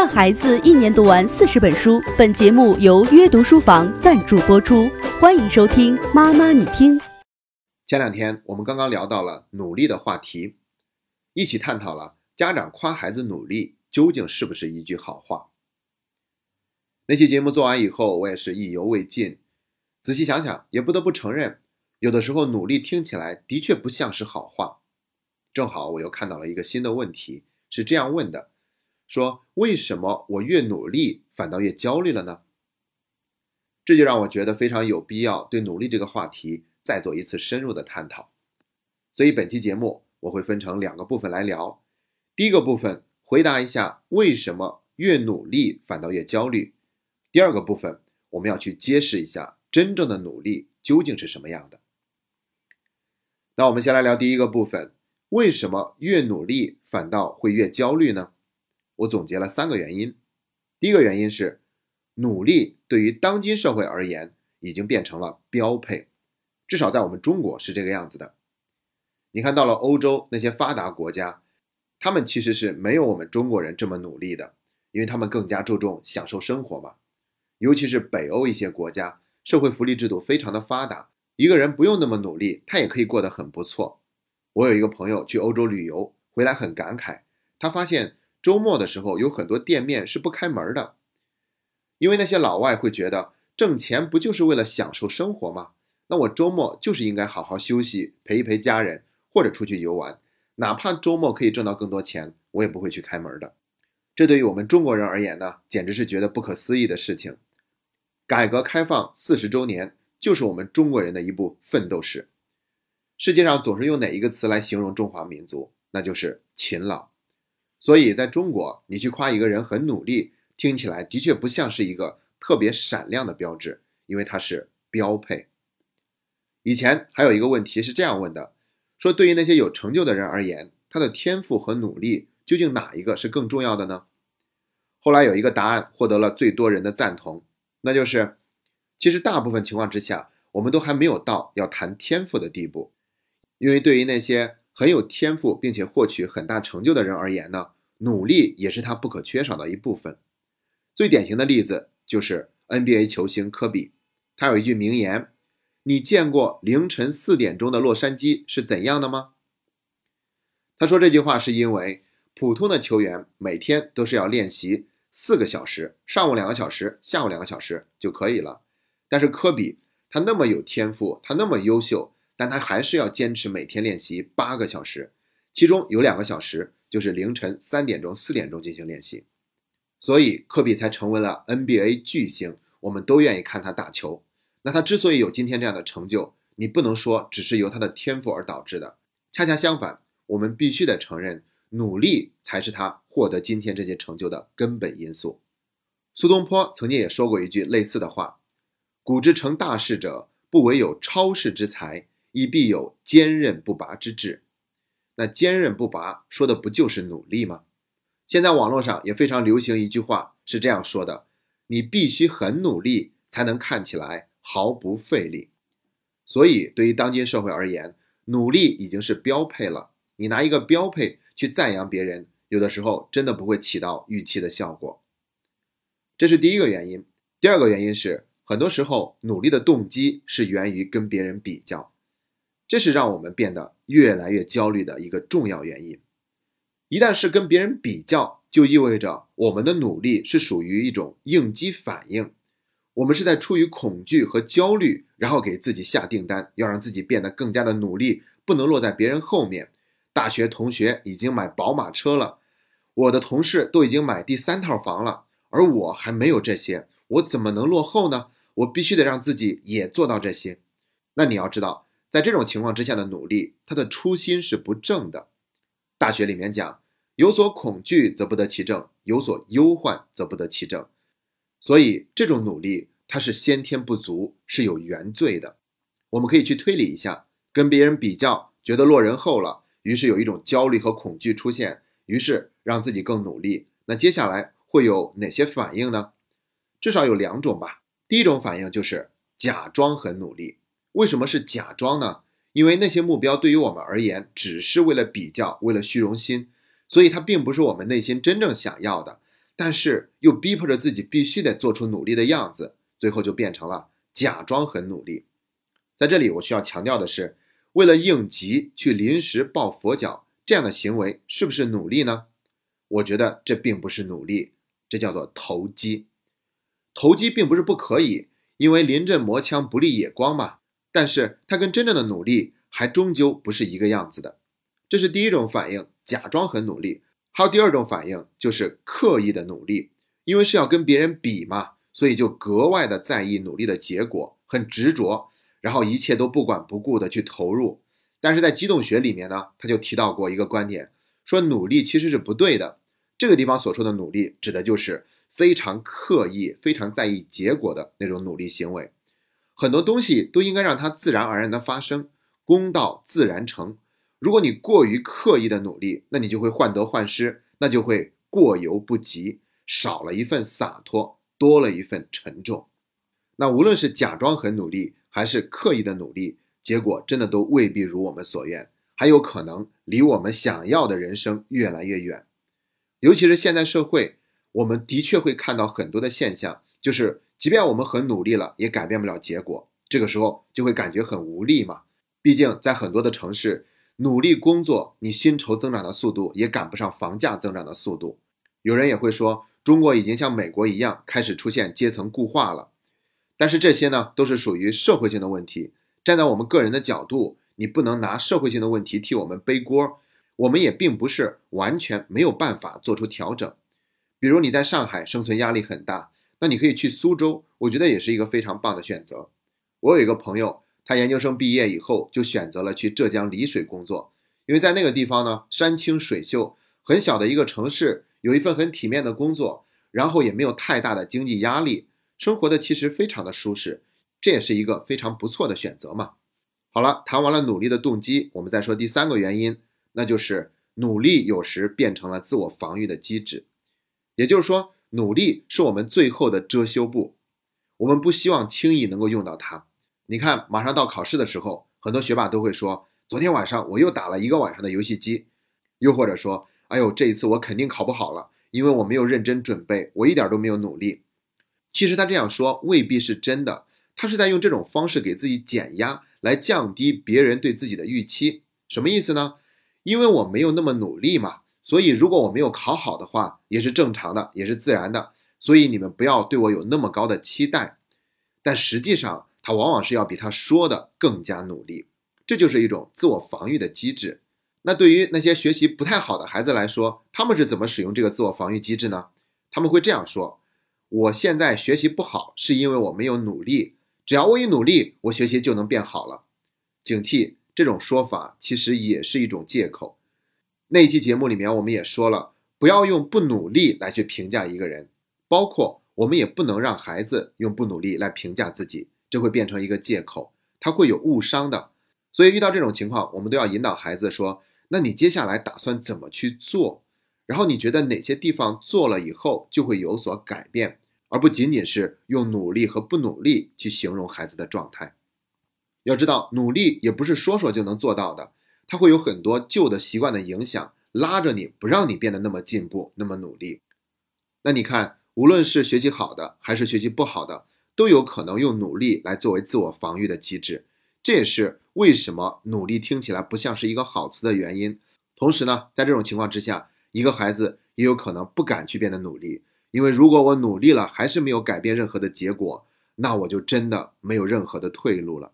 让孩子一年读完四十本书。本节目由约读书房赞助播出，欢迎收听《妈妈你听》。前两天我们刚刚聊到了努力的话题，一起探讨了家长夸孩子努力究竟是不是一句好话。那期节目做完以后，我也是意犹未尽。仔细想想，也不得不承认，有的时候努力听起来的确不像是好话。正好我又看到了一个新的问题，是这样问的：说为什么我越努力反倒越焦虑了呢？这就让我觉得非常有必要对努力这个话题再做一次深入的探讨。所以本期节目我会分成两个部分来聊。第一个部分回答一下为什么越努力反倒越焦虑。第二个部分我们要去揭示一下真正的努力究竟是什么样的。那我们先来聊第一个部分。为什么越努力反倒会越焦虑呢？我总结了三个原因。第一个原因是，努力对于当今社会而言已经变成了标配，至少在我们中国是这个样子的。你看到了欧洲那些发达国家，他们其实是没有我们中国人这么努力的，因为他们更加注重享受生活嘛。尤其是北欧一些国家，社会福利制度非常的发达，一个人不用那么努力，他也可以过得很不错。我有一个朋友去欧洲旅游回来很感慨，他发现周末的时候有很多店面是不开门的，因为那些老外会觉得挣钱不就是为了享受生活吗？那我周末就是应该好好休息，陪一陪家人，或者出去游玩，哪怕周末可以挣到更多钱，我也不会去开门的。这对于我们中国人而言呢，简直是觉得不可思议的事情。改革开放四十周年就是我们中国人的一部奋斗史。世界上总是用哪一个词来形容中华民族？那就是勤劳。所以，在中国，你去夸一个人很努力，听起来的确不像是一个特别闪亮的标志，因为它是标配。以前还有一个问题是这样问的：说对于那些有成就的人而言，他的天赋和努力究竟哪一个是更重要的呢？后来有一个答案获得了最多人的赞同，那就是：其实大部分情况之下，我们都还没有到要谈天赋的地步。因为对于那些很有天赋并且获取很大成就的人而言呢，努力也是他不可缺少的一部分。最典型的例子就是 NBA 球星科比，他有一句名言：“你见过凌晨四点钟的洛杉矶是怎样的吗？”他说这句话是因为普通的球员每天都是要练习四个小时，上午两个小时，下午两个小时就可以了。但是科比他那么有天赋，他那么优秀。但他还是要坚持每天练习八个小时，其中有两个小时就是凌晨三点钟、四点钟进行练习，所以科比才成为了 NBA 巨星，我们都愿意看他打球。那他之所以有今天这样的成就，你不能说只是由他的天赋而导致的，恰恰相反，我们必须得承认，努力才是他获得今天这些成就的根本因素。苏东坡曾经也说过一句类似的话：“古之成大事者，不惟有超世之才。”亦必有坚韧不拔之志。那坚韧不拔说的不就是努力吗？现在网络上也非常流行一句话，是这样说的：你必须很努力，才能看起来毫不费力。所以，对于当今社会而言，努力已经是标配了。你拿一个标配去赞扬别人，有的时候真的不会起到预期的效果。这是第一个原因。第二个原因是，很多时候努力的动机是源于跟别人比较。这是让我们变得越来越焦虑的一个重要原因。一旦是跟别人比较，就意味着我们的努力是属于一种应激反应，我们是在出于恐惧和焦虑，然后给自己下订单，要让自己变得更加的努力，不能落在别人后面。大学同学已经买宝马车了，我的同事都已经买第三套房了，而我还没有这些，我怎么能落后呢？我必须得让自己也做到这些。那你要知道。在这种情况之下的努力，他的初心是不正的。大学里面讲，有所恐惧则不得其正，有所忧患则不得其正。所以这种努力它是先天不足，是有原罪的。我们可以去推理一下，跟别人比较，觉得落人后了，于是有一种焦虑和恐惧出现，于是让自己更努力。那接下来会有哪些反应呢？至少有两种吧。第一种反应就是假装很努力。为什么是假装呢？因为那些目标对于我们而言，只是为了比较，为了虚荣心，所以它并不是我们内心真正想要的。但是又逼迫着自己必须得做出努力的样子，最后就变成了假装很努力。在这里，我需要强调的是，为了应急去临时抱佛脚这样的行为，是不是努力呢？我觉得这并不是努力，这叫做投机。投机并不是不可以，因为临阵磨枪不立野光嘛。但是它跟真正的努力还终究不是一个样子的。这是第一种反应，假装很努力。还有第二种反应，就是刻意的努力，因为是要跟别人比嘛，所以就格外的在意努力的结果，很执着，然后一切都不管不顾的去投入。但是在机动学里面呢，他就提到过一个观点，说努力其实是不对的。这个地方所说的努力，指的就是非常刻意、非常在意结果的那种努力行为。很多东西都应该让它自然而然的发生，功到自然成。如果你过于刻意的努力，那你就会患得患失，那就会过犹不及，少了一份洒脱，多了一份沉重。那无论是假装很努力，还是刻意的努力，结果真的都未必如我们所愿，还有可能离我们想要的人生越来越远。尤其是现代社会，我们的确会看到很多的现象，就是。即便我们很努力了，也改变不了结果。这个时候就会感觉很无力嘛。毕竟在很多的城市，努力工作，你薪酬增长的速度也赶不上房价增长的速度。有人也会说，中国已经像美国一样开始出现阶层固化了。但是这些呢，都是属于社会性的问题。站在我们个人的角度，你不能拿社会性的问题替我们背锅。我们也并不是完全没有办法做出调整。比如你在上海生存压力很大。那你可以去苏州，我觉得也是一个非常棒的选择。我有一个朋友，他研究生毕业以后就选择了去浙江丽水工作，因为在那个地方呢，山清水秀，很小的一个城市，有一份很体面的工作，然后也没有太大的经济压力，生活的其实非常的舒适，这也是一个非常不错的选择嘛。好了，谈完了努力的动机，我们再说第三个原因，那就是努力有时变成了自我防御的机制，也就是说。努力是我们最后的遮羞布，我们不希望轻易能够用到它。你看，马上到考试的时候，很多学霸都会说：“昨天晚上我又打了一个晚上的游戏机。”又或者说：“哎呦，这一次我肯定考不好了，因为我没有认真准备，我一点都没有努力。”其实他这样说未必是真的，他是在用这种方式给自己减压，来降低别人对自己的预期。什么意思呢？因为我没有那么努力嘛。所以，如果我没有考好的话，也是正常的，也是自然的。所以你们不要对我有那么高的期待。但实际上，他往往是要比他说的更加努力，这就是一种自我防御的机制。那对于那些学习不太好的孩子来说，他们是怎么使用这个自我防御机制呢？他们会这样说：“我现在学习不好，是因为我没有努力。只要我一努力，我学习就能变好了。”警惕这种说法，其实也是一种借口。那一期节目里面，我们也说了，不要用不努力来去评价一个人，包括我们也不能让孩子用不努力来评价自己，这会变成一个借口，他会有误伤的。所以遇到这种情况，我们都要引导孩子说：“那你接下来打算怎么去做？然后你觉得哪些地方做了以后就会有所改变，而不仅仅是用努力和不努力去形容孩子的状态。要知道，努力也不是说说就能做到的。”它会有很多旧的习惯的影响，拉着你不让你变得那么进步、那么努力。那你看，无论是学习好的还是学习不好的，都有可能用努力来作为自我防御的机制。这也是为什么努力听起来不像是一个好词的原因。同时呢，在这种情况之下，一个孩子也有可能不敢去变得努力，因为如果我努力了还是没有改变任何的结果，那我就真的没有任何的退路了。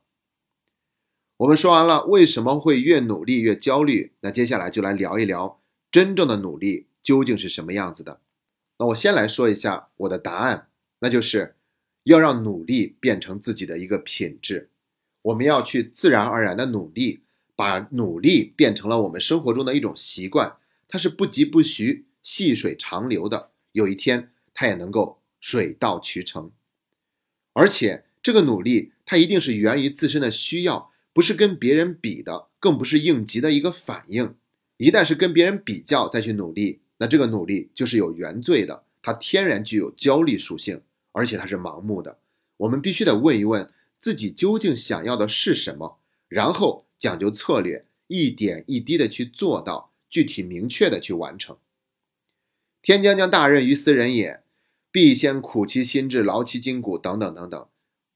我们说完了为什么会越努力越焦虑，那接下来就来聊一聊真正的努力究竟是什么样子的。那我先来说一下我的答案，那就是要让努力变成自己的一个品质。我们要去自然而然的努力，把努力变成了我们生活中的一种习惯，它是不疾不徐、细水长流的。有一天，它也能够水到渠成。而且，这个努力它一定是源于自身的需要。不是跟别人比的，更不是应急的一个反应。一旦是跟别人比较再去努力，那这个努力就是有原罪的，它天然具有焦虑属性，而且它是盲目的。我们必须得问一问自己究竟想要的是什么，然后讲究策略，一点一滴的去做到，具体明确的去完成。天将降大任于斯人也，必先苦其心志，劳其筋骨，等等等等。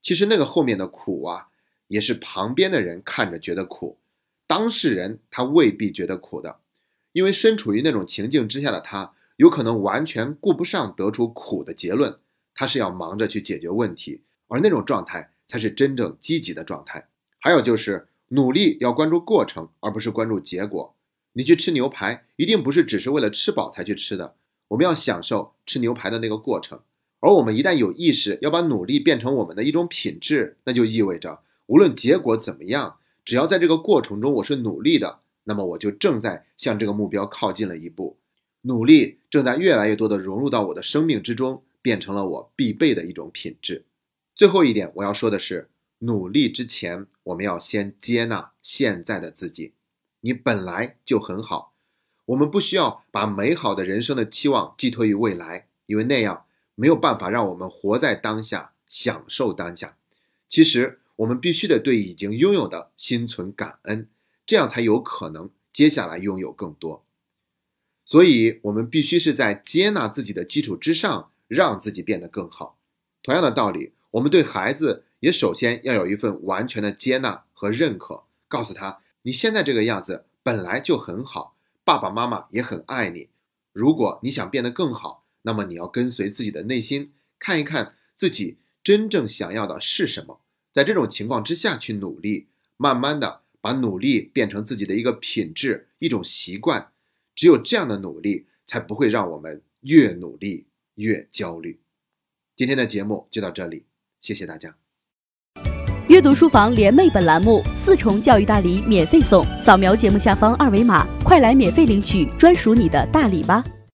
其实那个后面的苦啊，也是旁边的人看着觉得苦，当事人他未必觉得苦的，因为身处于那种情境之下的他，有可能完全顾不上得出苦的结论，他是要忙着去解决问题，而那种状态才是真正积极的状态。还有就是努力要关注过程，而不是关注结果。你去吃牛排，一定不是只是为了吃饱才去吃的，我们要享受吃牛排的那个过程。而我们一旦有意识要把努力变成我们的一种品质，那就意味着无论结果怎么样，只要在这个过程中我是努力的，那么我就正在向这个目标靠近了一步。努力正在越来越多的融入到我的生命之中，变成了我必备的一种品质。最后一点我要说的是，努力之前我们要先接纳现在的自己，你本来就很好，我们不需要把美好的人生的期望寄托于未来，因为那样。没有办法让我们活在当下，享受当下。其实，我们必须得对已经拥有的心存感恩，这样才有可能接下来拥有更多。所以，我们必须是在接纳自己的基础之上，让自己变得更好。同样的道理，我们对孩子也首先要有一份完全的接纳和认可，告诉他你现在这个样子本来就很好，爸爸妈妈也很爱你。如果你想变得更好，那么你要跟随自己的内心，看一看自己真正想要的是什么，在这种情况之下去努力，慢慢的把努力变成自己的一个品质、一种习惯。只有这样的努力，才不会让我们越努力越焦虑。今天的节目就到这里，谢谢大家。阅读书房联袂本栏目四重教育大礼免费送，扫描节目下方二维码，快来免费领取专属你的大礼吧。